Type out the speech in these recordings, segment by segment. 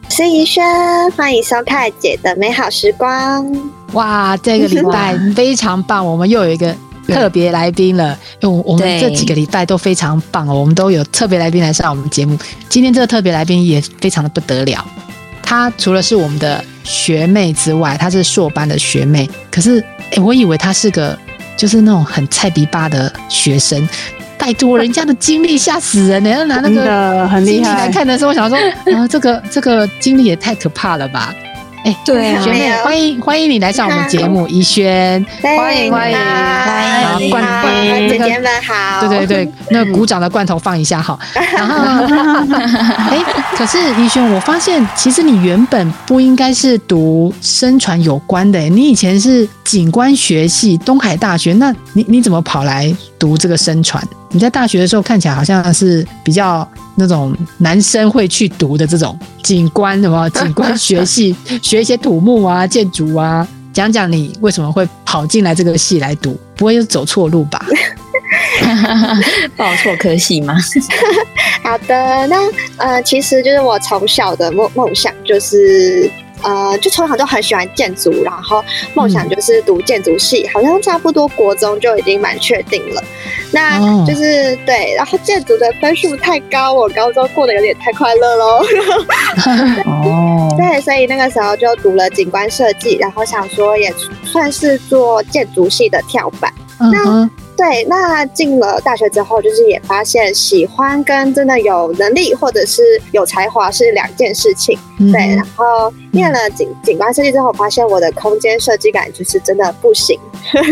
我是怡轩，欢迎收看姐的美好时光。哇，这个礼拜非常棒，我们又有一个特别来宾了。因为我们这几个礼拜都非常棒哦，我们都有特别来宾来上我们节目。今天这个特别来宾也非常的不得了，她除了是我们的学妹之外，她是硕班的学妹。可是，哎，我以为她是个就是那种很菜逼吧的学生。拜托，人家的经历吓死人呢！要拿那个经历来看的时候，我想说，啊，这个这个经历也太可怕了吧！哎，对，学妹，欢迎欢迎你来上我们节目，怡轩，欢迎欢迎，好，罐头姐姐们好，对对对，那个鼓掌的罐头放一下哈。然后，哎，可是怡轩，我发现其实你原本不应该是读生传有关的，你以前是景观学系，东海大学，那你你怎么跑来读这个生传？你在大学的时候看起来好像是比较那种男生会去读的这种景观什么 景观学系，学一些土木啊、建筑啊，讲讲你为什么会跑进来这个系来读，不会是走错路吧？报错科系吗？好的，那呃，其实就是我从小的梦梦想就是。呃，就从小就很喜欢建筑，然后梦想就是读建筑系，嗯、好像差不多国中就已经蛮确定了。那就是、哦、对，然后建筑的分数太高，我高中过得有点太快乐喽。哦，对，所以那个时候就读了景观设计，然后想说也算是做建筑系的跳板。嗯、那对，那进了大学之后，就是也发现喜欢跟真的有能力或者是有才华是两件事情。嗯、对，然后念了景景观设计之后，发现我的空间设计感就是真的不行，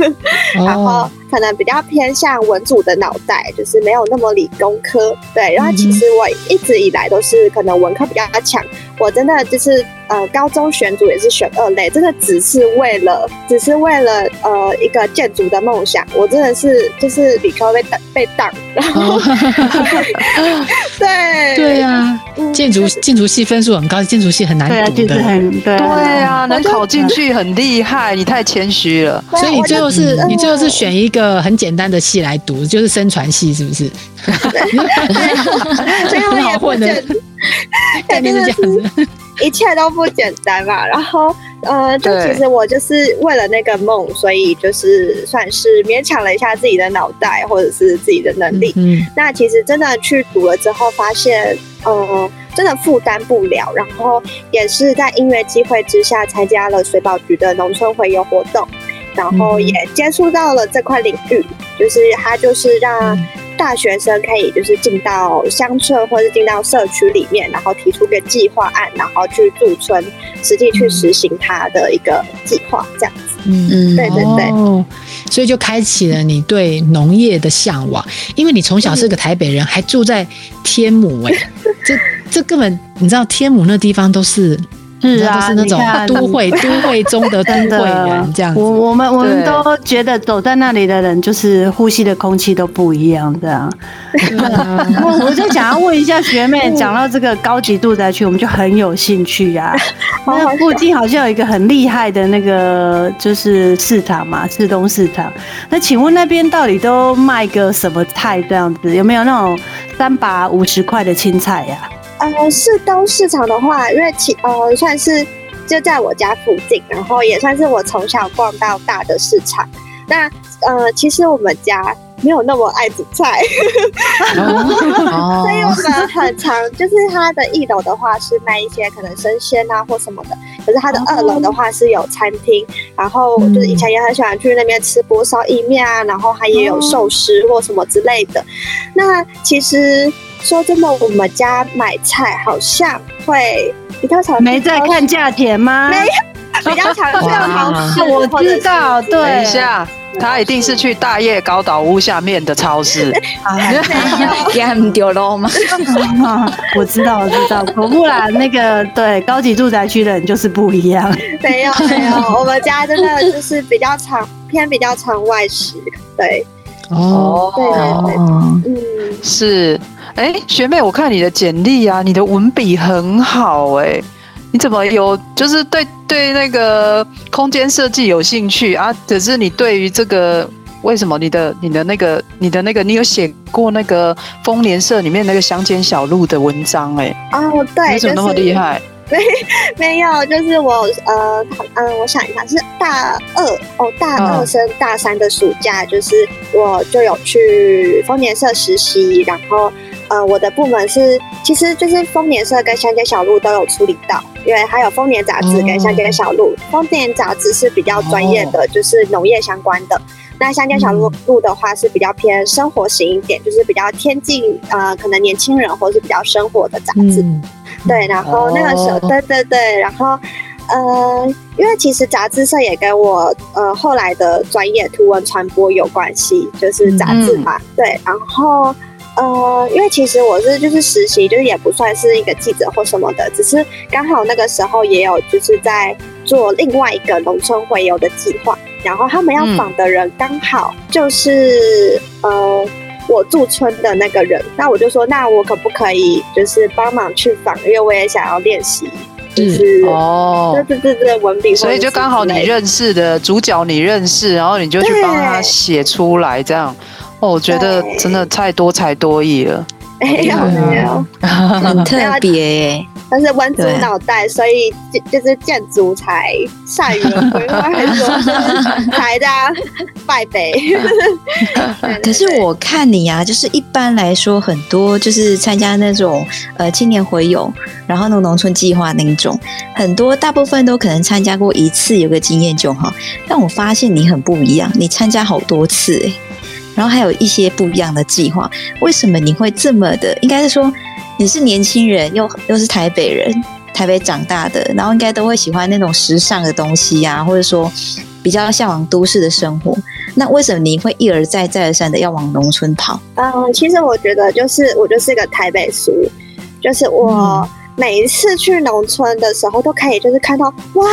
然后可能比较偏向文组的脑袋，就是没有那么理工科。对，然后其实我一直以来都是可能文科比较强，我真的就是。呃，高中选组也是选二类，真的只是为了，只是为了呃一个建筑的梦想。我真的是就是理科被挡被挡，然后、哦、对。对呀、啊，建筑建筑系分数很高，建筑系很难读的，很对，对啊，能考进去很厉害，你太谦虚了。所以你最后是你最后是选一个很简单的系来读，就是生传系，是不是？最后也混的，概念是这样子。一切都不简单嘛，然后，呃，就其实我就是为了那个梦，所以就是算是勉强了一下自己的脑袋或者是自己的能力。嗯，那其实真的去读了之后，发现，呃，真的负担不了。然后也是在音乐机会之下参加了水保局的农村回游活动，然后也接触到了这块领域，就是它就是让。大学生可以就是进到乡村或者进到社区里面，然后提出个计划案，然后去驻村，实际去实行他的一个计划，这样子。嗯嗯，对对对。哦，所以就开启了你对农业的向往，因为你从小是个台北人，嗯、还住在天母哎，这这根本你知道天母那地方都是。是啊，是那种都会 都会中的都会人这样子。我我们我们都觉得走在那里的人，就是呼吸的空气都不一样，这样。我就想要问一下学妹，讲到这个高级住宅区，我们就很有兴趣呀。那附近好像有一个很厉害的那个，就是市场嘛，市东市场。那请问那边到底都卖个什么菜？这样子有没有那种三把五十块的青菜呀？呃，市东市场的话，因为其呃算是就在我家附近，然后也算是我从小逛到大的市场。那呃，其实我们家没有那么爱煮菜，所以我们很常就是它的一楼的话是卖一些可能生鲜啊或什么的，可是它的二楼的话是有餐厅，然后就是以前也很喜欢去那边吃锅烧意面啊，然后它也有寿司或什么之类的。那其实。说真的，我们家买菜好像会比较常，没在看价钱吗？没有，比较常去超市。我知道，对。等一下，他一定是去大叶高岛屋下面的超市。给他们丢了吗？我知道，我知道，果不然那个对高级住宅区的人就是不一样。没有没有，我们家真的就是比较常偏比较常外食。对，哦，对对对，嗯，是。哎，学妹，我看你的简历啊，你的文笔很好哎，你怎么有就是对对那个空间设计有兴趣啊？可是你对于这个为什么你的你的那个你的那个你有写过那个丰年社里面那个乡间小路的文章哎？哦，对，为什么那么厉害？没 没有，就是我呃嗯，我想一下，是大二哦，大二升大三的暑假，就是我就有去丰年社实习，然后。呃，我的部门是，其实就是丰年社跟乡间小路都有处理到，因为还有丰年杂志跟乡间小路。丰、哦、年杂志是比较专业的，就是农业相关的。哦、那乡间小路路的话是比较偏生活型一点，就是比较贴近呃，可能年轻人或是比较生活的杂志。嗯、对，然后那个时候，哦、对对对，然后呃，因为其实杂志社也跟我呃后来的专业图文传播有关系，就是杂志嘛。嗯、对，然后。呃，因为其实我是就是实习，就是也不算是一个记者或什么的，只是刚好那个时候也有就是在做另外一个农村回游的计划，然后他们要访的人刚好就是、嗯、呃我驻村的那个人，那我就说，那我可不可以就是帮忙去访，因为我也想要练习，就是哦，对对对对，文笔，所以就刚好你认识的主角你认识，然后你就去帮他写出来这样。哦，我觉得真的太多才多艺了，没有没有，很特别耶。但是文组脑袋，所以就就是建筑才善于规划，还是说台大败北？可是我看你啊，就是一般来说，很多就是参加那种呃青年回游，然后那种农村计划那种，很多大部分都可能参加过一次，有个经验就好。但我发现你很不一样，你参加好多次哎。然后还有一些不一样的计划，为什么你会这么的？应该是说你是年轻人，又又是台北人，台北长大的，然后应该都会喜欢那种时尚的东西啊，或者说比较向往都市的生活。那为什么你会一而再再而三的要往农村跑？嗯，其实我觉得就是我就是一个台北俗，就是我。嗯每一次去农村的时候，都可以就是看到哇，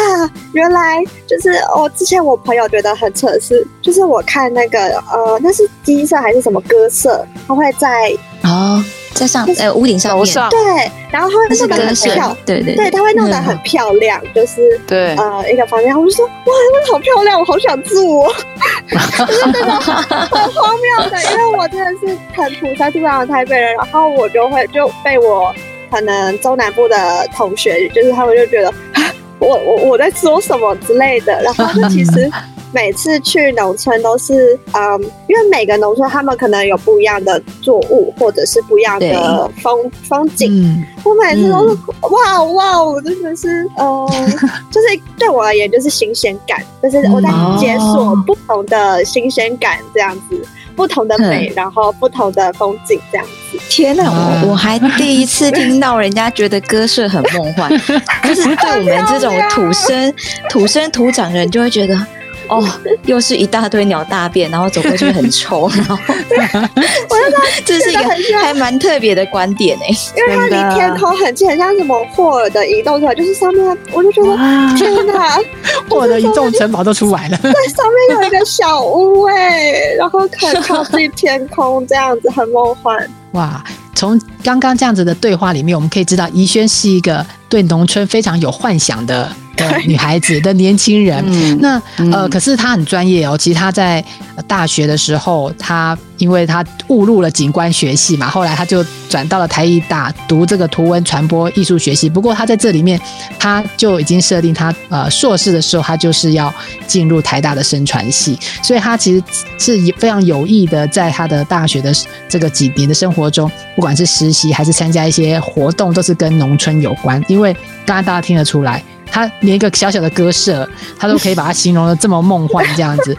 原来就是我之前我朋友觉得很扯是，就是我看那个呃，那是鸡舍还是什么鸽舍，他会在哦，在上呃屋顶上面，对，然后他会弄得很漂，对对对，他会弄得很漂亮，嗯、就是对。呃一个房间，我就说哇，那好漂亮，我好想住哦，就是那种很荒谬的，因为我真的是很土生土长的台北人，然后我就会就被我。可能中南部的同学，就是他们就觉得我我我在说什么之类的，然后就其实 每次去农村都是，嗯，因为每个农村他们可能有不一样的作物，或者是不一样的风风景。嗯、我每次都是、嗯、哇哇，我真的是，呃，就是对我而言就是新鲜感，就是我在解锁不同的新鲜感这样子。不同的美，然后不同的风景，这样子。天哪，我我还第一次听到人家觉得歌社很梦幻，就是 对我们这种土生土生土长人就会觉得。哦，又是一大堆鸟大便，然后走过去很臭，然后我就说这是一个还蛮特别的观点哎，因为它离天空很近，很像什么霍尔的移动城堡，就是上面我就觉得天哪，霍尔的移动城堡都出来了，对，上面有一个小屋哎，然后可以靠近天空，这样子很梦幻。哇，从刚刚这样子的对话里面，我们可以知道怡萱是一个对农村非常有幻想的。的女孩子的年轻人，嗯、那呃，可是她很专业哦。其实她在大学的时候，他因为他误入了景观学系嘛，后来他就转到了台艺大读这个图文传播艺术学系。不过他在这里面，他就已经设定他呃硕士的时候，他就是要进入台大的声传系，所以他其实是非常有意的，在他的大学的这个几年的生活中，不管是实习还是参加一些活动，都是跟农村有关。因为刚刚大家听得出来。他连一个小小的歌社，他都可以把它形容得这么梦幻这样子，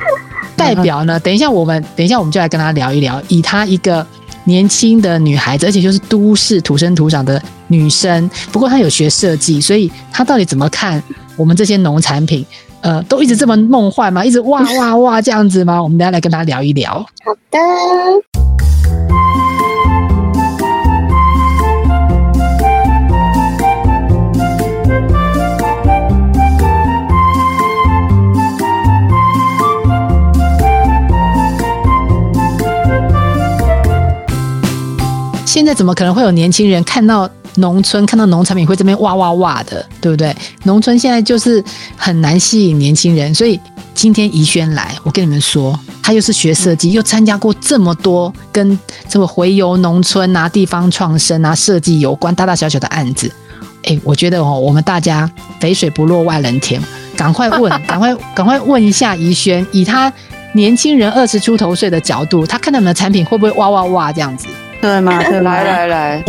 代表呢？等一下我们等一下我们就来跟他聊一聊，以她一个年轻的女孩子，而且就是都市土生土长的女生，不过她有学设计，所以她到底怎么看我们这些农产品？呃都一直这么梦幻吗？一直哇哇哇这样子吗？我们等下来跟她聊一聊。好的。现在怎么可能会有年轻人看到农村、看到农产品会这边哇哇哇的，对不对？农村现在就是很难吸引年轻人，所以今天怡萱来，我跟你们说，她又是学设计，又参加过这么多跟这个回游农村啊、地方创生啊、设计有关大大小小的案子。哎，我觉得哦，我们大家肥水不落外人田，赶快问，赶快赶快问一下怡萱，以她年轻人二十出头岁的角度，她看到你们的产品会不会哇哇哇这样子？对吗？对吗？来来来，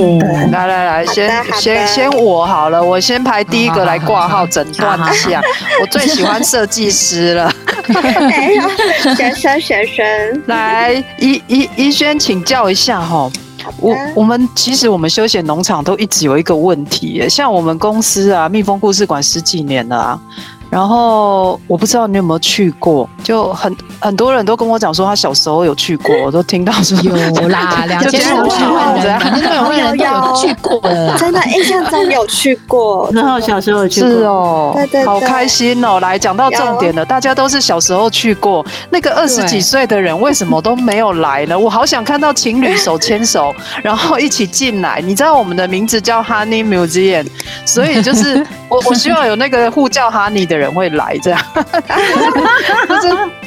来来来，先先先我好了，我先排第一个来挂号诊断一下。我最喜欢设计师了。学生学生。来，怡怡怡轩请教一下哈，我我们其实我们休闲农场都一直有一个问题，像我们公司啊，蜜蜂故事馆十几年了啊。然后我不知道你有没有去过，就很很多人都跟我讲说他小时候有去过，我都听到说有啦，两千五百万人，两千五百万人有去过了，真的印象中有去过，然后小时候有去过，是哦，对对对，好开心哦！来讲到重点了，大家都是小时候去过，那个二十几岁的人为什么都没有来呢？我好想看到情侣手牵手，然后一起进来。你知道我们的名字叫 Honey Museum，所以就是我我希望有那个呼叫 Honey 的人会来这样，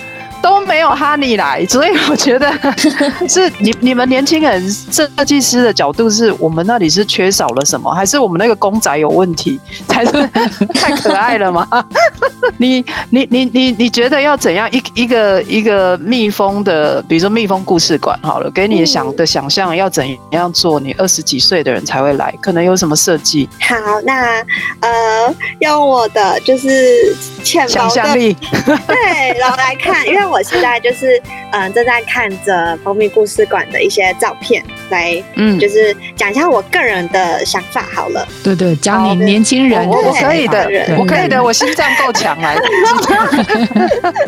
都没有哈尼来，所以我觉得 是你你们年轻人设计师的角度，是我们那里是缺少了什么，还是我们那个公仔有问题，才是 太可爱了吗？你你你你你觉得要怎样一一个一个蜜蜂的，比如说蜜蜂故事馆好了，给你想的想象要怎样做，你二十几岁的人才会来，可能有什么设计？好，那呃，用我的就是浅薄的想象力，对，然后来看，因为。我现在就是嗯、呃、正在看着蜂蜜故事馆的一些照片，来嗯就是讲一下我个人的想法好了。对对，讲你年轻人，我可以的，我可以的，我心脏够强来的。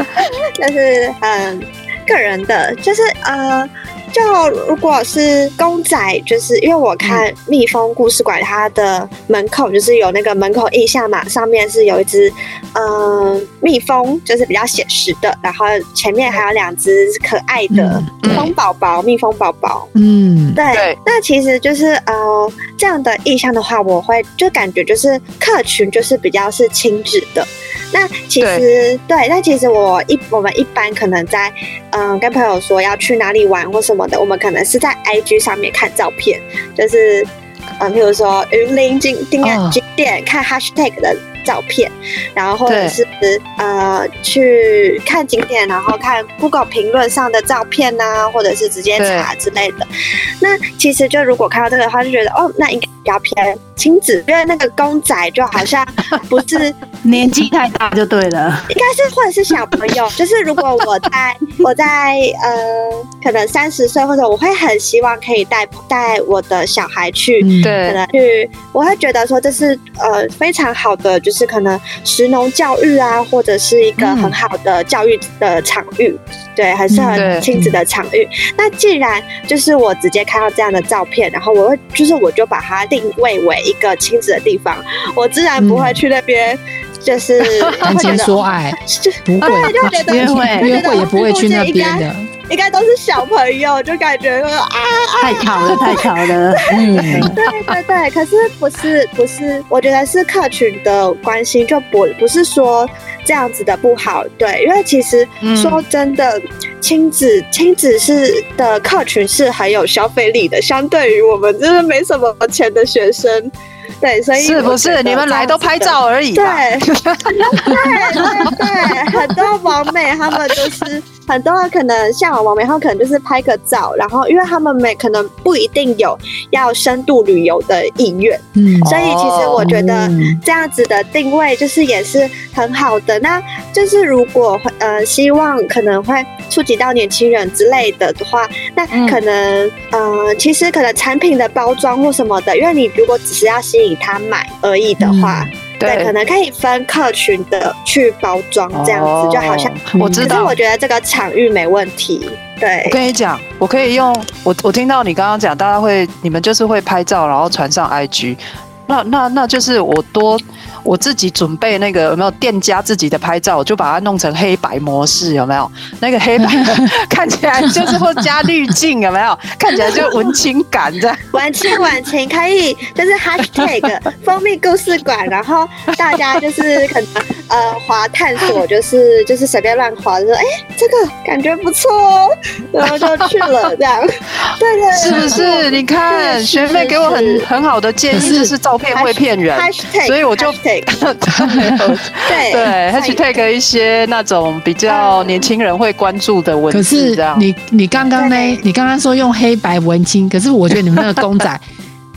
就是嗯个人的，就是呃。就如果是公仔，就是因为我看蜜蜂故事馆，它的门口就是有那个门口印象嘛，上面是有一只嗯、呃、蜜蜂，就是比较写实的，然后前面还有两只可爱的蜂宝宝，蜜蜂宝宝。嗯，对。那其实就是呃这样的意象的话，我会就感觉就是客群就是比较是亲子的。那其实对，那其实我一我们一般可能在嗯、呃、跟朋友说要去哪里玩或什么的，我们可能是在 IG 上面看照片，就是嗯，比如说云林景点景点看 Hashtag 的照片，然后或者是呃去看景点，然后看 Google 评论上的照片呐、啊，或者是直接查之类的。那其实就如果看到这个的话，就觉得哦，那应该比较偏亲子，因为那个公仔就好像不是。年纪太大就对了，应该是或者是小朋友，就是如果我在我在呃，可能三十岁或者我会很希望可以带带我的小孩去，对，可能去，我会觉得说这是呃非常好的，就是可能食农教育啊，或者是一个很好的教育的场域，对，很适合亲子的场域。那既然就是我直接看到这样的照片，然后我会就是我就把它定位为一个亲子的地方，我自然不会去那边。就是谈情说爱，不会，就觉得约会约会也不会去那边的，应该都是小朋友，就感觉啊，太巧了，太巧了，嗯，对对对，可是不是不是，我觉得是客群的关心，就不不是说这样子的不好，对，因为其实说真的，亲子亲子是的客群是很有消费力的，相对于我们就是没什么钱的学生。对，所以是不是？你们来都拍照而已？对，对对对，很多网美他们就是很多人可能像网美，他们可能就是拍个照，然后因为他们没可能不一定有要深度旅游的意愿，嗯，所以其实我觉得这样子的定位就是也是很好的。那就是如果呃希望可能会触及到年轻人之类的的话，那可能呃其实可能产品的包装或什么的，因为你如果只是要吸引他买而已的话，对，可能可以分客群的去包装，这样子、哦、就好像我知道。可是我觉得这个场域没问题。对，我跟你讲，我可以用我我听到你刚刚讲，大家会你们就是会拍照，然后传上 IG，那那那就是我多。我自己准备那个有没有店家自己的拍照，我就把它弄成黑白模式，有没有？那个黑白 看起来就是会加滤镜，有没有？看起来就文青感这样。文青文青可以，就是 hashtag 蜂蜜故事馆，然后大家就是可能呃滑探索，就是就是随便乱滑，就说哎、欸、这个感觉不错哦，然后就去了这样。对对，是不是？你看学妹给我很很好的建议，就是照片会骗人，所以我就。对对，他去 take 一些那种比较年轻人会关注的文字，这样。可是你你刚刚呢？你刚刚说用黑白文青，可是我觉得你们那个公仔，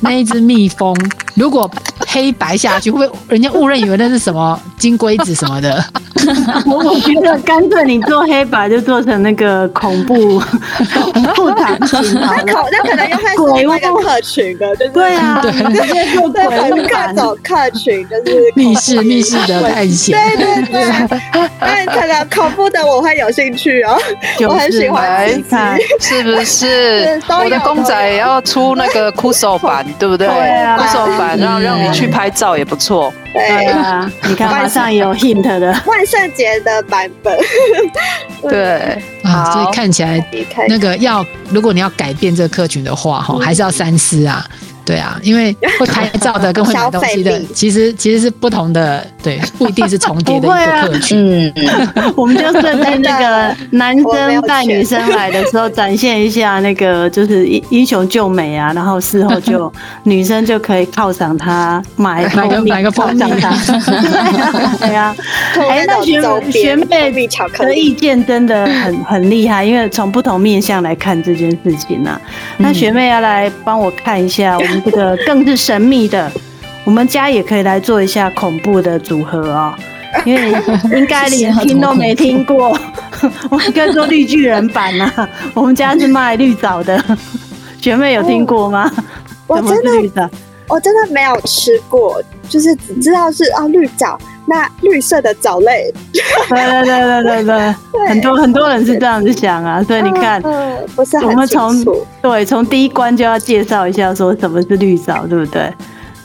那一只蜜蜂，如果黑白下去，会不会人家误认以为那是什么金龟子什么的？我 我觉得干脆你做黑白就做成那个恐怖恐怖产品，那可那可能又会是那个客群的，就是对啊，直接做鬼各种客群，就是密室密室的探险，对对对，但可能恐怖的我会有兴趣哦，我很喜欢看，是不是？我的公仔也要出那个酷手版，对不对？对啊，酷手版让让你去拍照也不错。对啊，你看马上有 hint 的。万圣节的版本，对。啊，所以看起来那个要，如果你要改变这个客群的话，哈，还是要三思啊。对啊，因为会拍照的跟会买东西的，其实其实是不同的，对，不一定是重叠的一个客群。嗯，我们就顺便那个男生带女生来的时候，展现一下那个就是英英雄救美啊，然后事后就女生就可以犒赏他买买个买个蜂蜜。对啊，哎，那学学妹的意见真的很很厉害，因为从不同面向来看这件事情啊。那学妹要来帮我看一下我们。这个更是神秘的，我们家也可以来做一下恐怖的组合哦，因为应该连听都没听过。我们该做绿巨人版啊，我们家是卖绿藻的，学妹有听过吗？我真的，我真的没有吃过，就是只知道是啊绿藻，那绿色的藻类。对对对对对对，很多很多人是这样子想啊，所以你看，不是很我们从对从第一关就要介绍一下，说什么是绿藻，对不对？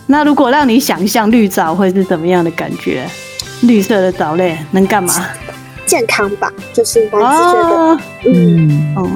那如果让你想象绿藻会是怎么样的感觉？绿色的藻类能干嘛？健康吧，就是觉得，嗯哦。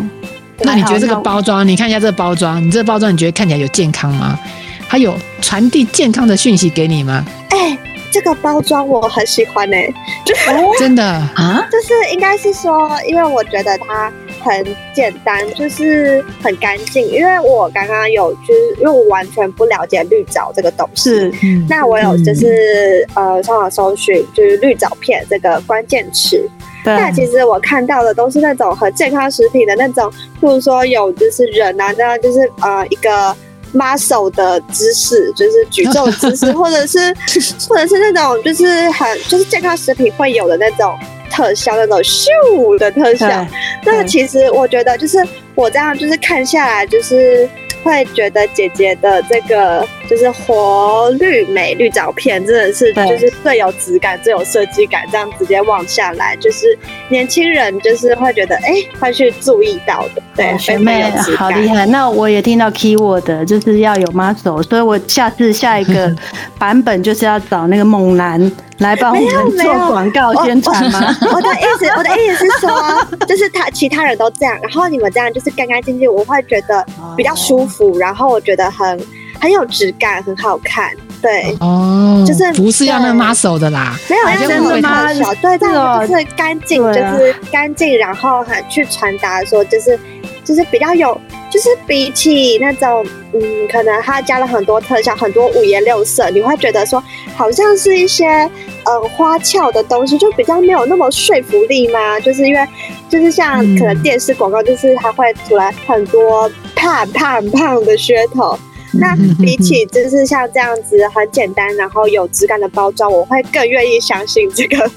那你觉得这个包装？你看一下这个包装，你这个包装你觉得看起来有健康吗？它有传递健康的讯息给你吗？哎。这个包装我很喜欢呢、欸，就是真的啊，就是应该是说，因为我觉得它很简单，就是很干净。因为我刚刚有就是因为我完全不了解绿藻这个东西，是那我有就是、嗯、呃上网搜寻就是绿藻片这个关键词，那其实我看到的都是那种很健康食品的那种，譬如说有就是人啊，那就是呃一个。Muscle 的姿势就是举重姿势，或者是 或者是那种就是很就是健康食品会有的那种特效，那种咻的特效。那其实我觉得就是我这样就是看下来就是。会觉得姐姐的这个就是活绿美绿照片真的是就是最有质感、最有设计感，这样直接望下来，就是年轻人就是会觉得哎、欸，会去注意到的。对，学妹好厉害。那我也听到 keyword 就是要有 muscle，所以我下次下一个 版本就是要找那个猛男。来帮我们做广告宣传吗？我的意思，我的意思是说，就是他其他人都这样，然后你们这样就是干干净净，我会觉得比较舒服，然后我觉得很很有质感，很好看。对，哦，就是不是要那 muscle 的啦，没有要真的吗？对，这种就是干净，就是干净，然后很去传达说，就是就是比较有。就是比起那种，嗯，可能它加了很多特效，很多五颜六色，你会觉得说，好像是一些，嗯，花俏的东西，就比较没有那么说服力嘛。就是因为，就是像可能电视广告，就是它会出来很多胖胖胖的噱头。那比起就是像这样子很简单，然后有质感的包装，我会更愿意相信这个。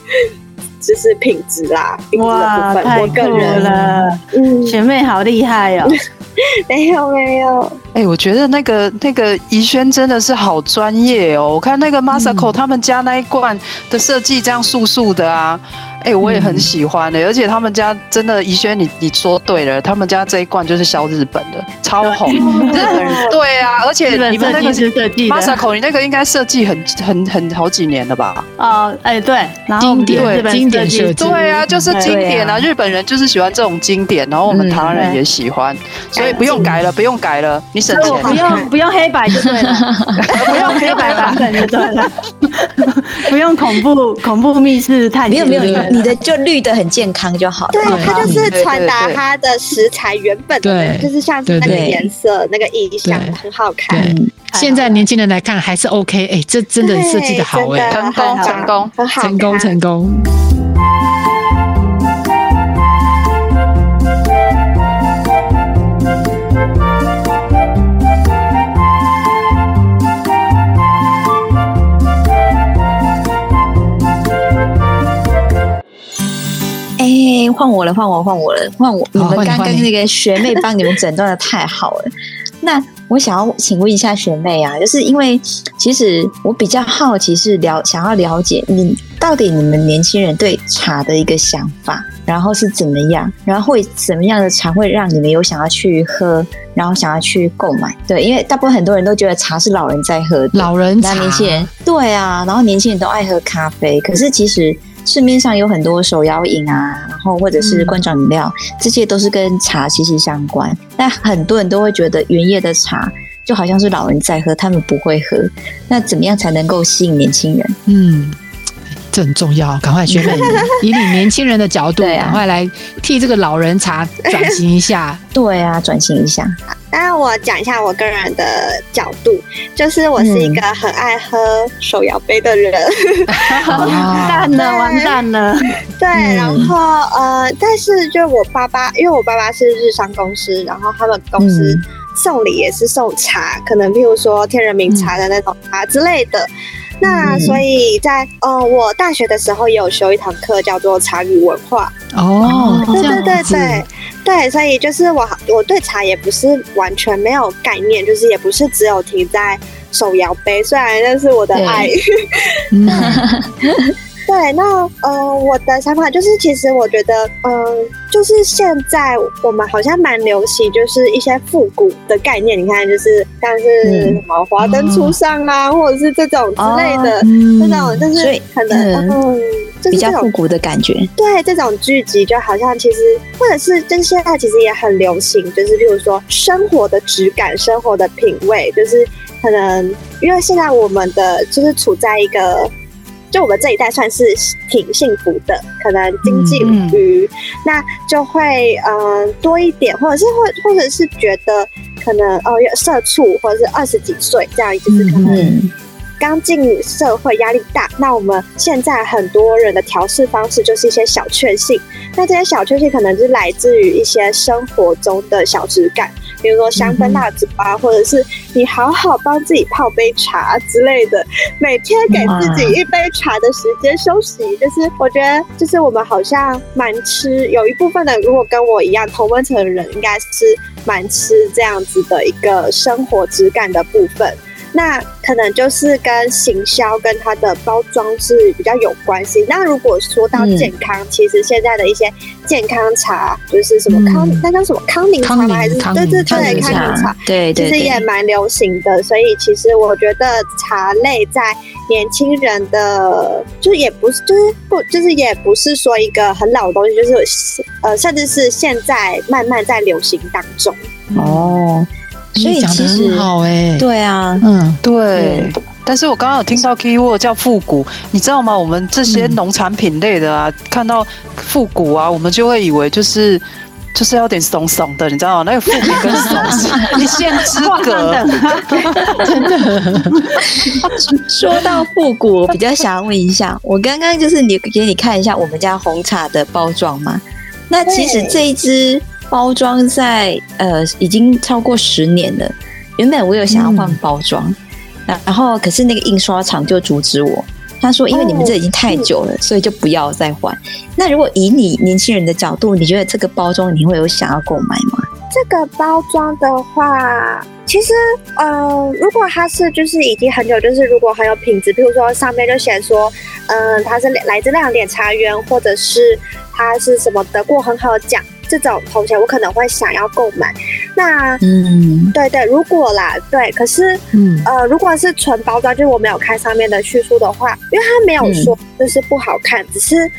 就是品质啦，品质的部分，哇，太酷了！嗯，学妹好厉害哦。没有没有，哎、我觉得那个那个怡萱真的是好专业哦。我看那个 Masako 他们家那一罐的设计这样素素的啊。哎、欸，我也很喜欢的、欸，而且他们家真的，怡萱，你你说对了，他们家这一罐就是销日本的，超红。日本人 对啊，而且你们那个是设计 Masako，你那个应该设计很很很好几年了吧？哦，哎、欸，对，然后经典经典设计，对啊，就是经典啊，啊，日本人就是喜欢这种经典，然后我们台湾人也喜欢、嗯，所以不用改了，不用改了，你省钱，不用 不用黑白就对了，不用黑白版本就对了，不用恐怖恐怖密室探险，没有没有。你的就绿的很健康就好了。对，它就是传达它的食材原本的，就是像是那个颜色、那个意象，很好看。现在年轻人来看还是 OK，哎、欸，这真的设计的好哎，成功成功，很好，成功成功。换我了，换我，换我了，换我！你们刚刚那个学妹帮你们诊断的太好了。那我想要请问一下学妹啊，就是因为其实我比较好奇是了，想要了解你到底你们年轻人对茶的一个想法，然后是怎么样，然后会怎么样的茶会让你们有想要去喝，然后想要去购买？对，因为大部分很多人都觉得茶是老人在喝的，老人茶，年轻人对啊，然后年轻人都爱喝咖啡，可是其实。市面上有很多手摇饮啊，然后或者是罐装饮料，嗯，这些都是跟茶息息相关。但很多人都会觉得原叶的茶就好像是老人在喝，他们不会喝。那怎么样才能够吸引年轻人？嗯，这很重要，赶快学妹 以你年轻人的角度，赶快来替这个老人茶转型一下。对啊，转型一下。那我讲一下我个人的角度，就是我是一个很爱喝手摇杯的人，完蛋了，完蛋了。对，然后呃，但是就我爸爸，因为我爸爸是日商公司，然后他们公司送礼也是送茶，可能譬如说天人茗茶的那种茶之类的。那所以在呃，我大学的时候也有修一堂课，叫做茶语文化。哦，对对对对对，所以就是我我对茶也不是完全没有概念，就是也不是只有停在手摇杯，虽然那是我的爱。对，那呃，我的想法就是，其实我觉得，嗯、呃，就是现在我们好像蛮流行，就是一些复古的概念。你看，就是像是什么华灯初上啊、嗯，或者是这种之类的，这种就是可能嗯，嗯，就是比较复古的感觉。对，这种剧集就好像其实，或者是就是现在其实也很流行，就是比如说生活的质感、生活的品味，就是可能因为现在我们的就是处在一个。就我们这一代算是挺幸福的，可能经济无余、嗯，那就会嗯、呃、多一点，或者是或或者是觉得可能哦有社畜，或者是二十几岁这样，就是可能刚进社会压力大。那我们现在很多人的调试方式就是一些小确幸，那这些小确幸可能是来自于一些生活中的小质感。比如说香氛蜡烛啊，或者是你好好帮自己泡杯茶之类的，每天给自己一杯茶的时间休息，就是我觉得，就是我们好像蛮吃，有一部分的如果跟我一样同温层的人，应该是蛮吃这样子的一个生活质感的部分。那可能就是跟行销跟它的包装是比较有关系。那如果说到健康，嗯，其实现在的一些健康茶，就是什么康，嗯，那叫什么康宁茶吗？还是对对对康宁茶？对，其实也蛮流行的。所以其实我觉得茶类在年轻人的，就是也不是，就是不，就是也不是说一个很老的东西，就是呃，甚至是现在慢慢在流行当中。哦。所以其实很好哎，对啊，嗯，对。但是我刚刚有听到 keyword 叫复古，你知道吗？我们这些农产品类的啊，嗯、看到复古啊，我们就会以为就是就是要点怂怂的，你知道吗？那个复古跟怂是 一线之隔，真的。说到复古，我比较想要问一下，我刚刚就是你给你看一下我们家红茶的包装嘛？那其实这一支。包装在呃已经超过十年了，原本我有想要换包装，嗯，然后可是那个印刷厂就阻止我，他说因为你们这已经太久了，哦，所以就不要再换。那如果以你年轻人的角度，你觉得这个包装你会有想要购买吗？这个包装的话，其实，呃，如果它是就是已经很久，就是如果很有品质，譬如说上面就写说，嗯、呃，它是来自亮点茶园，或者是它是什么得过很好的奖，这种头衔我可能会想要购买。那，嗯，对对，如果啦，对，可是，嗯，呃，如果是纯包装，就是我没有看上面的叙述的话，因为它没有说就是不好看，嗯、只是。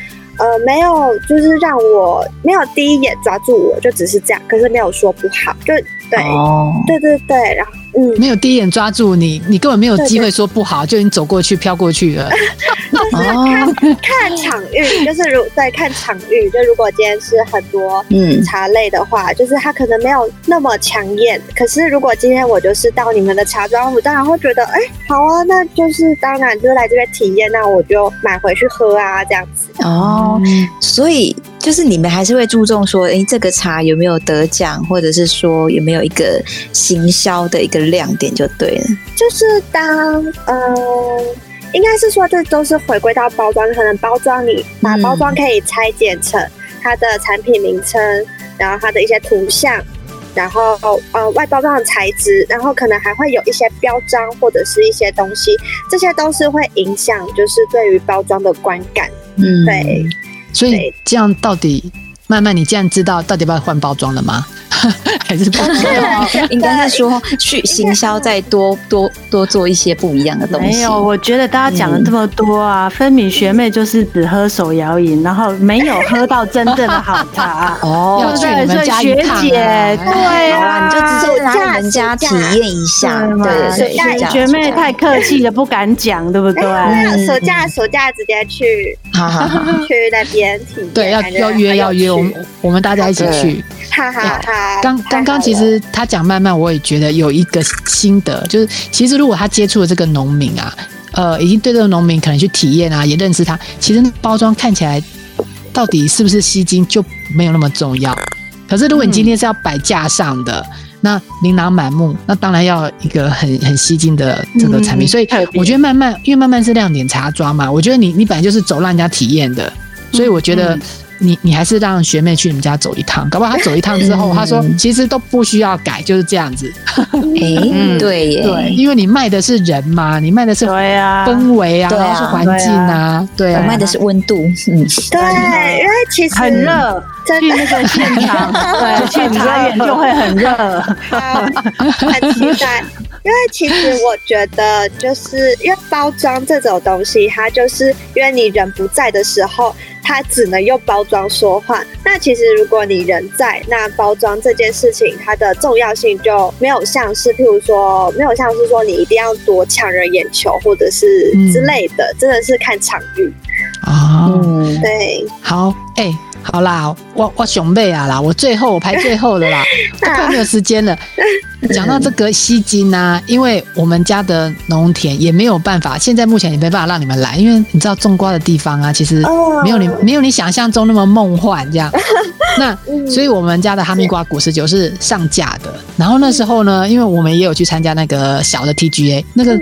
呃，没有，就是让我没有第一眼抓住我，就只是这样，可是没有说不好，就对，哦、对对对，然后。嗯，没有第一眼抓住你，你根本没有机会说不好，就已经走过去飘过去了。就是看看场域，就是如在看场域，就如果今天是很多嗯茶类的话，嗯、就是它可能没有那么抢眼。可是如果今天我就是到你们的茶庄，我当然会觉得，哎、欸，好啊，那就是当然就是来这边体验，那我就买回去喝啊，这样子。哦，所以。就是你们还是会注重说，哎、欸，这个茶有没有得奖，或者是说有没有一个行销的一个亮点就对了。就是当，呃，应该是说这都是回归到包装，可能包装你把包装可以拆解成它的产品名称，然后它的一些图像，然后呃外包装的材质，然后可能还会有一些标章或者是一些东西，这些都是会影响，就是对于包装的观感。嗯，对。所以这样到底，慢慢你这样知道到底要不要换包装了吗？还是不是？应该是说去行销，再多多多做一些不一样的东西。没有，我觉得大家讲了这么多啊，分明学妹就是只喝手摇饮，然后没有喝到真正的好茶。哦，要去你们家一趟。对啊，你就只是来你们家体验一下。对，学妹太客气了，不敢讲，对不对？暑假暑假直接去，去那边体验。对，要要约要约，我们我们大家一起去。哈哈哈。刚刚刚，其实他讲慢慢，我也觉得有一个心得，就是其实如果他接触了这个农民啊，呃，已经对这个农民可能去体验啊，也认识他，其实包装看起来到底是不是吸睛就没有那么重要。可是如果你今天是要摆架上的，嗯、那琳琅满目，那当然要一个很很吸睛的这个产品。嗯、所以我觉得慢慢，因为慢慢是亮点茶庄嘛，我觉得你你本来就是走让人家体验的，所以我觉得。嗯你你还是让学妹去你们家走一趟，搞不好她走一趟之后，她说其实都不需要改，就是这样子。哎，对耶，对，因为你卖的是人嘛，你卖的是氛围啊，然后是环境啊，对啊，我卖的是温度，嗯，对，因为其实很热，去那个现场，对，去茶园就会很热，很期待。因为其实我觉得，就是因为包装这种东西，它就是因为你人不在的时候。它只能用包装说话。那其实如果你人在，那包装这件事情，它的重要性就没有像是，譬如说，没有像是说你一定要多抢人眼球，或者是之类的，嗯、真的是看场域啊。嗯，对，好，哎、欸。好啦，我我熊妹啊啦，我最后我排最后的啦，都快没有时间了。讲到这个吸金啊，因为我们家的农田也没有办法，现在目前也没办法让你们来，因为你知道种瓜的地方啊，其实没有你没有你想象中那么梦幻这样。那所以我们家的哈密瓜果实酒是上架的，然后那时候呢，因为我们也有去参加那个小的 TGA 那个。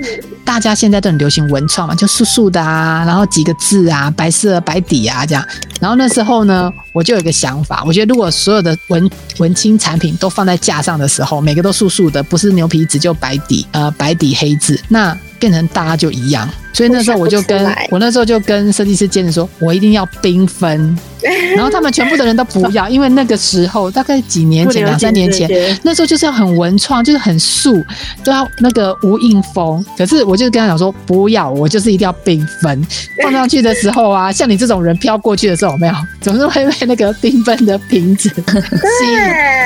大家现在都很流行文创嘛，就素素的啊，然后几个字啊，白色白底啊这样。然后那时候呢，我就有一个想法，我觉得如果所有的文文青产品都放在架上的时候，每个都素素的，不是牛皮纸就白底，呃，白底黑字，那变成大家就一样。所以那时候我就跟我那时候就跟设计师坚持说，我一定要缤纷。然后他们全部的人都不要，因为那个时候大概几年前，两三年前，那时候就是要很文创，就是很素，都要那个无印风。可是我就跟他讲说，不要，我就是一定要缤纷。放上去的时候啊，像你这种人飘过去的时候，有没有总是会被那个缤纷的瓶子吸引。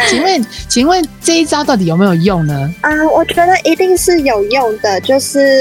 请问，请问这一招到底有没有用呢？啊、呃，我觉得一定是有用的，就是。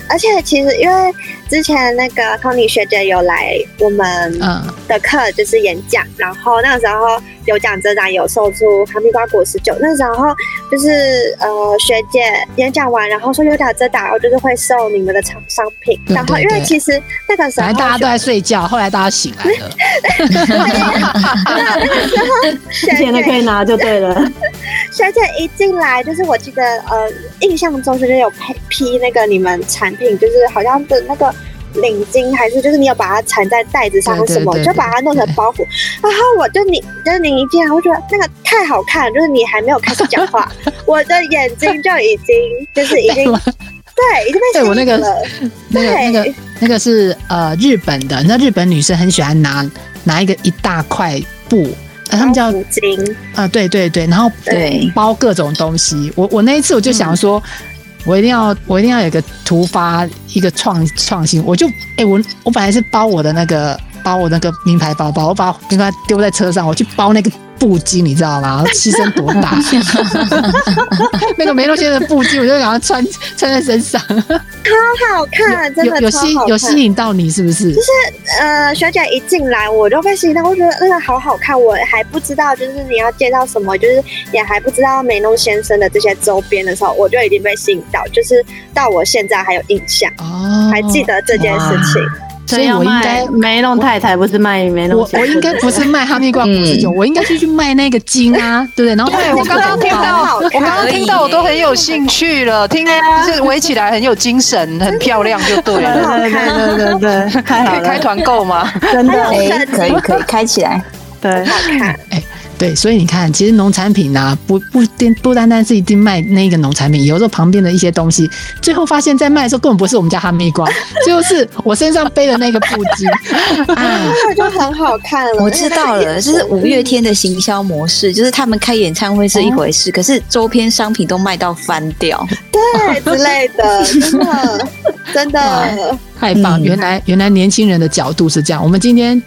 而且其实，因为之前那个 Tony 学姐有来我们的课，就是演讲，嗯、然后那个时候有奖遮挡，有售出哈密瓜果实酒。那时候就是呃学姐演讲完，然后说有奖征答，然后就是会送你们的厂商品。对对对，然后因为其实那个时候大家都在睡觉，后来大家醒来了。那 那个时候之前的可以拿就对了。学姐一进来，就是我记得呃印象中就是有批批那个你们产品。就是好像的那个领巾，还是就是你有把它缠在袋子上什么，就把它弄成包袱。然后我就你就是你一进来，我觉得那个太好看，就是你还没有开始讲话，我的眼睛就已经就是已经对已经被吸引了。那个那个那个是呃日本的，你知道日本女生很喜欢拿拿一个一大块布。他们叫巾啊，对对对，然后对包各种东西。我我那一次我就想说，我一定要我一定要有个突发一个创创新，我就哎我我本来是包我的那个包我那个名牌包包，我把名牌丢在车上，我去包那个。布巾你知道吗？牺牲多大？那个梅洛先生的布巾，我就想要穿穿在身上，超好看，真的有有吸有吸引到你是不是？就是呃，学姐一进来我就被吸引到，我觉得那个好好看，我还不知道就是你要介绍什么，就是也还不知道梅洛先生的这些周边的时候，我就已经被吸引到，就是到我现在还有印象，哦，还记得这件事情。所以我应该没弄太太不是卖没弄，我我应该不是卖哈密瓜果汁酒，我应该是去卖那个金啊，对不对？然后对我刚刚听到，我刚刚听到我都很有兴趣了，听就是围起来很有精神，很漂亮就对了，对对对对，可以开团购吗？真的，哎，可以可以开起来，对，好看，哎。对，所以你看，其实农产品呢、啊，不不单不单单是一定卖那个农产品，有时候旁边的一些东西，最后发现，在卖的时候根本不是我们家哈密瓜，就是我身上背的那个布巾，啊，就很好看了。我知道了，就是五月天的行销模式，就是他们开演唱会是一回事，可是周边商品都卖到翻掉，对之类的，真的真的 太棒！原来原来年轻人的角度是这样，我们今天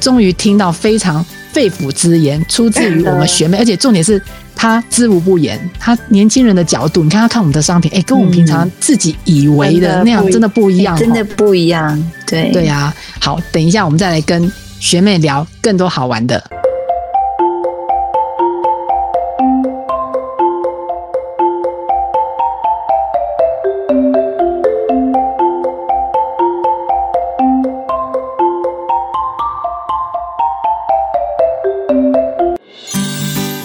终于听到非常。肺腑之言出自于我们学妹，而且重点是她知无不言。她年轻人的角度，你看她看我们的商品，哎、欸，跟我们平常自己以为的那样真的不一样，真的不一样。对对呀、啊，好，等一下我们再来跟学妹聊更多好玩的。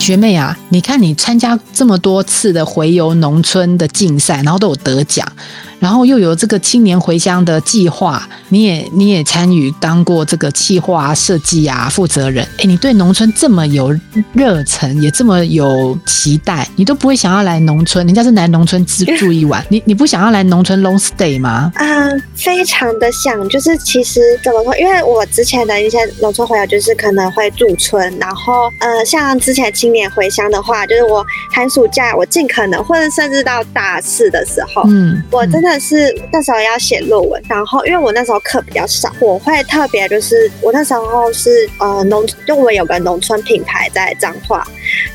学妹啊，你看你参加这么多次的回游农村的竞赛，然后都有得奖。然后又有这个青年回乡的计划，你也你也参与当过这个企划啊、设计啊负责人。哎，你对农村这么有热忱，也这么有期待，你都不会想要来农村？人家是来农村自住一晚，你你不想要来农村 long stay 吗？啊、呃，非常的想，就是其实怎么说？因为我之前的一些农村回友，就是可能会驻村，然后呃，像之前青年回乡的话，就是我寒暑假我尽可能，或者甚至到大四的时候，嗯，我真的。是那时候要写论文，然后因为我那时候课比较少，我会特别就是我那时候是呃农，就我们有个农村品牌在彰化，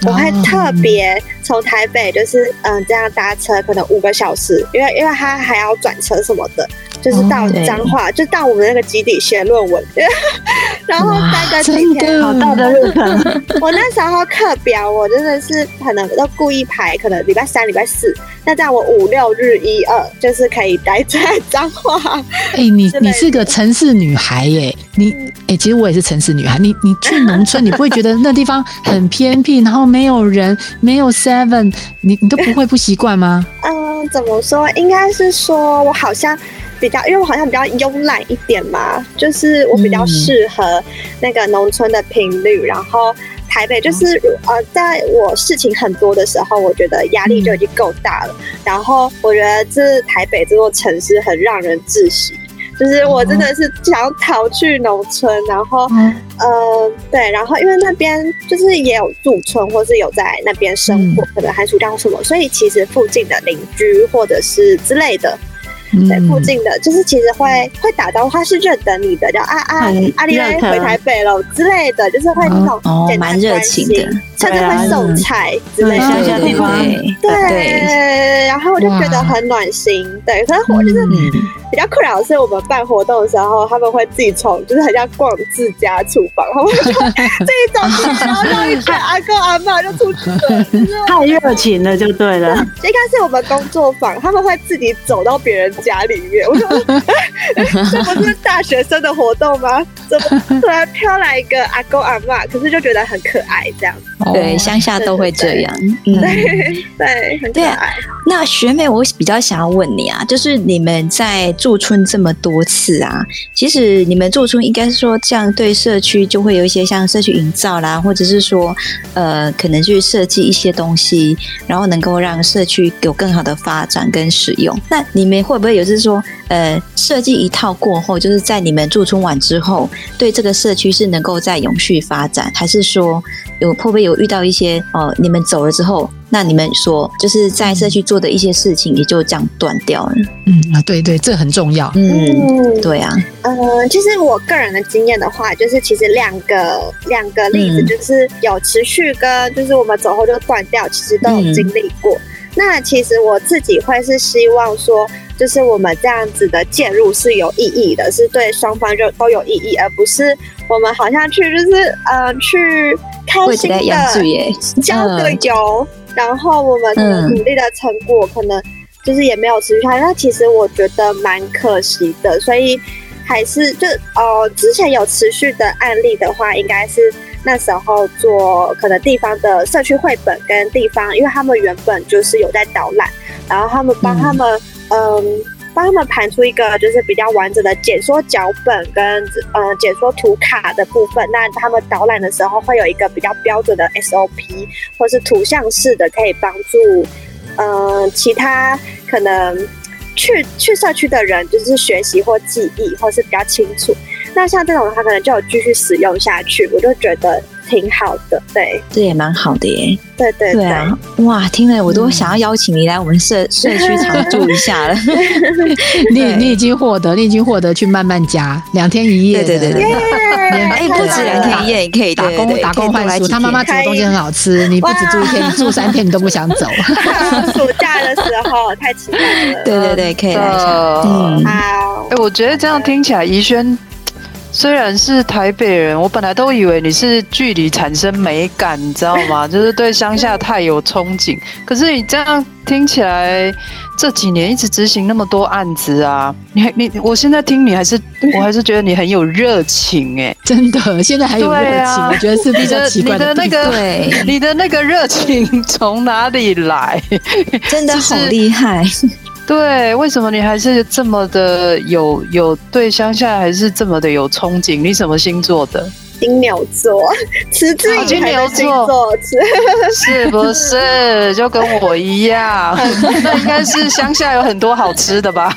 我会特别从台北就是嗯、呃、这样搭车可能五个小时，因为因为他还要转车什么的，就是到彰化，就到我们那个基地写论文，然后待个几天，好大的路程。我那时候课表我真的是可能都故意排，可能礼拜三、礼拜四。那这样我五六日一二就是可以待在彰化。哎、欸，你 你是个城市女孩耶，你哎、欸，其实我也是城市女孩。你你去农村，你不会觉得那地方很偏僻，然后没有人，没有 seven，你你都不会不习惯吗？嗯，怎么说？应该是说我好像比较，因为我好像比较慵懒一点嘛，就是我比较适合那个农村的频率，然后。台北就是呃，在我事情很多的时候，我觉得压力就已经够大了。然后我觉得这台北这座城市很让人窒息，就是我真的是想要逃去农村。然后，呃，对，然后因为那边就是也有驻村，或是有在那边生活，可能寒暑假什么，所以其实附近的邻居或者是之类的。对附近的，就是其实会会打招呼，他是认得你的，叫啊啊阿丽来回台北了之类的，就是会那种简单关心，甚至会送菜之类的，对，然后我就觉得很暖心，对，可是我就是比较困扰的是，我们办活动的时候，他们会自己从，就是很像逛自家厨房，他们就 自己走然后让一群阿公阿嬷就出去了，太热情了，就对了。应该是我们工作坊，他们会自己走到别人家里面，我说这不是大学生的活动吗？怎么突然飘来一个阿公阿嬷？可是就觉得很可爱，这样。对，乡下都会这样。对对，很可爱。那学妹，我比较想要问你啊，就是你们在驻村这么多次啊，其实你们驻村应该是说这样对社区就会有一些像社区营造啦，或者是说呃可能去设计一些东西，然后能够让社区有更好的发展跟使用。那你们会不会有是说呃设计一套过后，就是在你们驻村完之后，对这个社区是能够再永续发展，还是说有会不会有遇到一些呃你们走了之后？那你们说，就是在社区做的一些事情，也就这样断掉了。嗯啊，对对，这很重要。嗯，对啊。嗯、呃，其实我个人的经验的话，就是其实两个两个例子，就是有持续跟就是我们走后就断掉，其实都有经历过。嗯、那其实我自己会是希望说，就是我们这样子的介入是有意义的，是对双方就都有意义，而不是我们好像去就是呃去开心的交个友。然后我们的努力的成果可能就是也没有持续下来，那其实我觉得蛮可惜的。所以还是就呃之前有持续的案例的话，应该是那时候做可能地方的社区绘本跟地方，因为他们原本就是有在导览，然后他们帮他们嗯。呃帮他们盘出一个就是比较完整的解说脚本跟呃解说图卡的部分，那他们导览的时候会有一个比较标准的 SOP 或是图像式的，可以帮助呃其他可能去去社区的人就是学习或记忆或是比较清楚。那像这种的话，可能就有继续使用下去，我就觉得。挺好的，对，这也蛮好的耶。对对对，对啊，哇，听了我都想要邀请你来我们社、嗯、社区常住一下了。你你已经获得，你已经获得去慢慢加两天一夜，对对对对。哎，不止两天一夜，你可以打工打工换宿。他妈妈煮的东西很好吃，你不止住一天，你住三天你都不想走。暑假的时候太期待了。对对对，可以来一下。嗯，好。哎，我觉得这样听起来，宜萱。虽然是台北人，我本来都以为你是距离产生美感，你知道吗？就是对乡下太有憧憬。可是你这样听起来，这几年一直执行那么多案子啊，你还你，我现在听你还是，我还是觉得你很有热情哎，真的，现在还有热情，啊、我觉得是比较奇怪的。你的那个，对，你的那个热情从哪里来？真的好厉害。对，为什么你还是这么的有有对乡下还是这么的有憧憬？你什么星座的？金牛座，持之以恒的星座，是不是？就跟我一样，那应该是乡下有很多好吃的吧？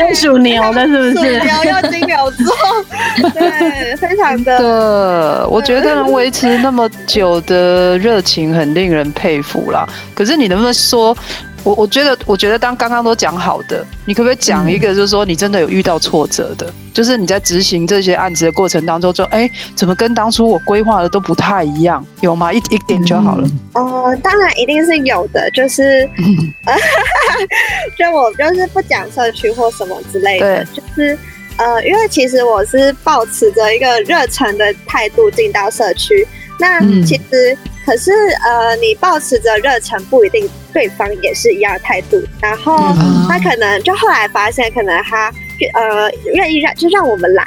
又属牛的，是不是？属牛要金牛座，对，非常的。对，我觉得能维持那么久的热情，很令人佩服啦。可是你能不能说？我我觉得，我觉得当刚刚都讲好的，你可不可以讲一个，就是说你真的有遇到挫折的，嗯、就是你在执行这些案子的过程当中，就哎，怎么跟当初我规划的都不太一样，有吗？一一点就好了。哦、呃，当然一定是有的，就是，嗯、就我就是不讲社区或什么之类的，就是呃，因为其实我是抱持着一个热忱的态度进到社区，那其实。嗯可是，呃，你保持着热忱，不一定对方也是一样的态度。然后他可能就后来发现，可能他呃愿意让就让我们来，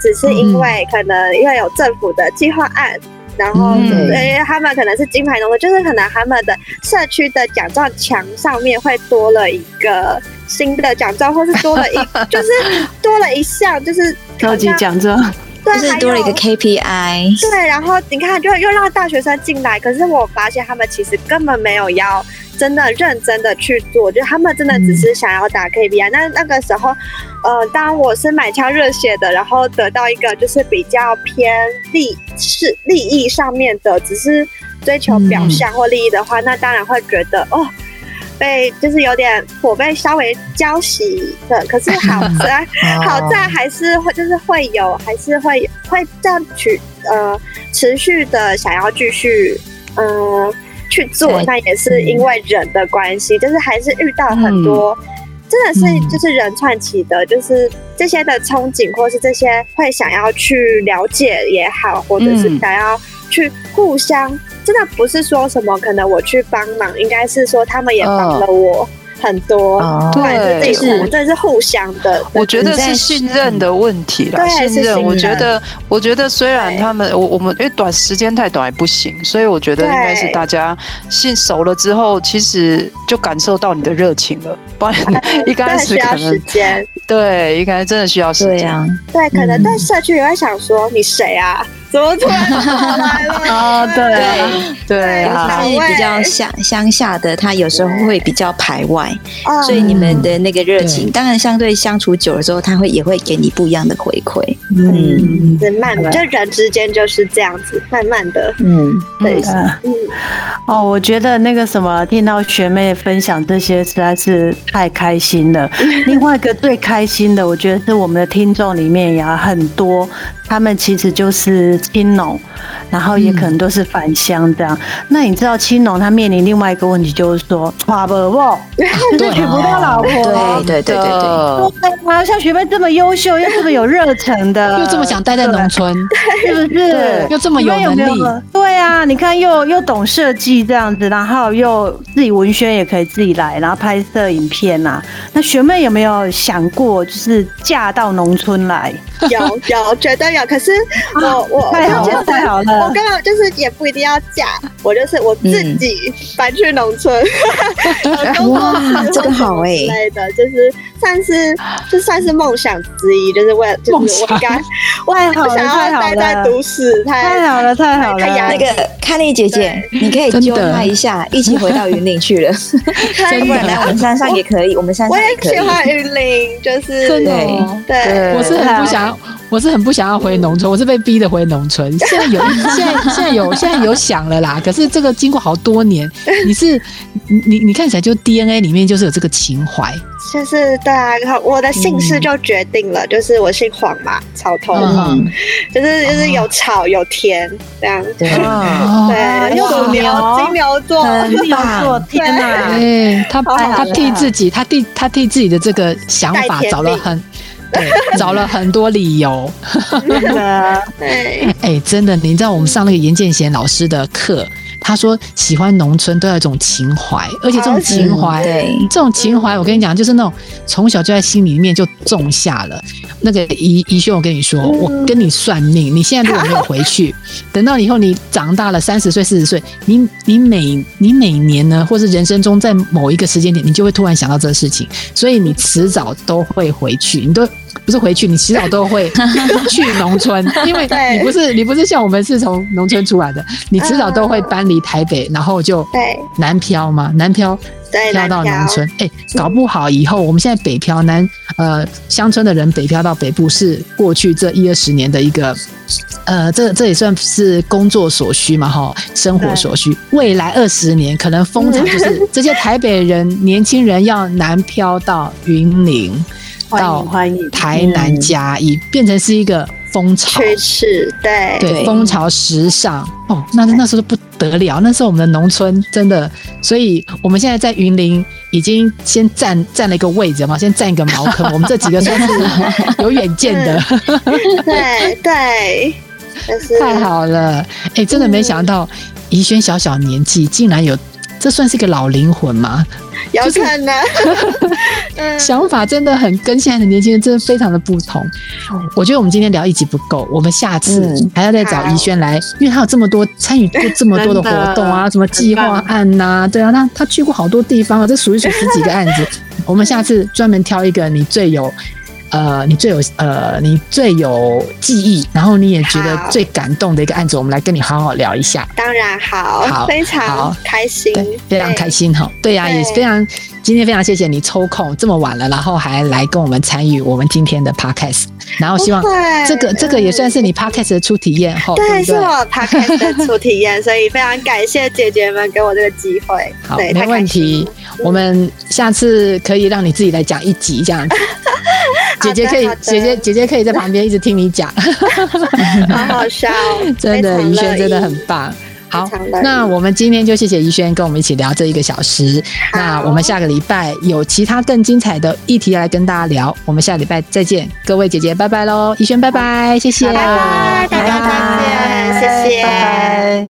只是因为可能因为有政府的计划案，然后因为他们可能是金牌农会，就是可能他们的社区的奖状墙上面会多了一个新的奖状，或是多了一 就是多了一项就是高级奖状。对，就是多了一个 KPI。对，然后你看，就又让大学生进来，可是我发现他们其实根本没有要真的认真的去做，就他们真的只是想要打 KPI。那、嗯、那个时候，呃，当我是满腔热血的，然后得到一个就是比较偏利是利益上面的，只是追求表象或利益的话，嗯、那当然会觉得哦。被就是有点火被稍微浇熄的，可是好在 好在还是会就是会有还是会会这样去呃持续的想要继续嗯、呃、去做，那也是因为人的关系，就是还是遇到很多、嗯、真的是就是人串起的，就是这些的憧憬，或是这些会想要去了解也好，或者是想要去互相。真的不是说什么，可能我去帮忙，应该是说他们也帮了我，很多，对，是这是互相的。我觉得是信任的问题啦，信任。我觉得，我觉得虽然他们，我我们因为短时间太短也不行，所以我觉得应该是大家信熟了之后，其实就感受到你的热情了。不然 一开始可能对，一开始真的需要时间。对，可能在社区也会想说你谁啊？怎么突然跑来了？哦，对对啊，是比较乡乡下的，他有时候会比较排外，所以你们的那个热情，当然相对相处久了之后，他会也会给你不一样的回馈。嗯，是慢，就人之间就是这样子，慢慢的，嗯，对，嗯，哦，我觉得那个什么，听到学妹分享这些实在是太开心了。另外一个最开心的，我觉得是我们的听众里面也很多。他们其实就是青农，然后也可能都是返乡这样。嗯、那你知道青农他面临另外一个问题，就是说，娶不不，就是娶不到老婆。对对对对对。啊，像学妹这么优秀，又这么有热忱的，又这么想待在农村，是不是？又这么有能力。有有对啊，你看又又懂设计这样子，然后又自己文宣也可以自己来，然后拍摄影片呐、啊。那学妹有没有想过，就是嫁到农村来？有有，觉得有。可是我我太好了太好了，我刚刚就是也不一定要嫁，我就是我自己搬去农村，哇，这个好哎，之类的，就是算是就算是梦想之一，就是为了 就是我应该我也不想要待在都市，太好了太好了。那个看丽姐姐，你可以揪她一下，一起回到云林去了。真的，来我们山上也可以，我们山上也可以。我也喜欢云林，就是真的对，我是很不想。我是很不想要回农村，我是被逼的回农村。现在有，现在现在有，现在有想了啦。可是这个经过好多年，你是你你看起来就 DNA 里面就是有这个情怀。就是对啊，我的姓氏就决定了，就是我姓黄嘛，草头。黄，就是就是有草有田这样。对，对，有牛，金牛座，金牛座，天哪！对，他他替自己，他替他替自己的这个想法找了很。对，找了很多理由。对，哎，真的，你知道我们上那个严建贤老师的课，他说喜欢农村都有一种情怀，而且这种情怀，对，这种情怀，我跟你讲，就是那种从小就在心里面就种下了。那个宜宜萱，我跟你说，我跟你算命，你现在如果没有回去，等到以后你长大了，三十岁、四十岁，你你每你每年呢，或是人生中在某一个时间点，你就会突然想到这个事情，所以你迟早都会回去，你都。不是回去，你迟早都会 去农村，因为你不是你不是像我们是从农村出来的，你迟早都会搬离台北，然后就南漂嘛，南漂漂到农村。哎、欸，搞不好以后我们现在北漂南呃乡村的人北漂到北部，是过去这一二十年的一个呃，这这也算是工作所需嘛，哈，生活所需。未来二十年可能风潮就是这些台北人年轻人要南漂到云林。到台南嘉义变成是一个风潮。趋势，对。对，风潮时尚。哦，那那时候不得了，那时候我们的农村真的，所以我们现在在云林已经先占占了一个位置嘛，先占一个茅坑，我们这几个算是有远见的，对对，太好了，哎、欸，真的没想到宜萱小小年纪竟然有。这算是个老灵魂吗？有可能，想法真的很跟现在的年轻人真的非常的不同。我觉得我们今天聊一集不够，我们下次还要再找宜萱来，因为他有这么多参与过这么多的活动啊，什么计划案呐，对啊，他他去过好多地方啊，这数一数十几个案子。我们下次专门挑一个你最有。呃，你最有呃，你最有记忆，然后你也觉得最感动的一个案子，我们来跟你好好聊一下。当然好，好，非常开心，非常开心哈。对呀，也非常今天非常谢谢你抽空这么晚了，然后还来跟我们参与我们今天的 podcast。然后希望这个这个也算是你 podcast 的初体验哈。对，是我 podcast 的初体验，所以非常感谢姐姐们给我这个机会。好，没问题，我们下次可以让你自己来讲一集这样子。姐姐可以，姐姐姐姐可以在旁边一直听你讲，好好笑，真的，宜萱真的很棒。好，那我们今天就谢谢宜萱跟我们一起聊这一个小时。那我们下个礼拜有其他更精彩的议题来跟大家聊。我们下礼拜再见，各位姐姐拜拜喽，宜萱拜拜，谢谢，拜拜，大家再见，谢谢。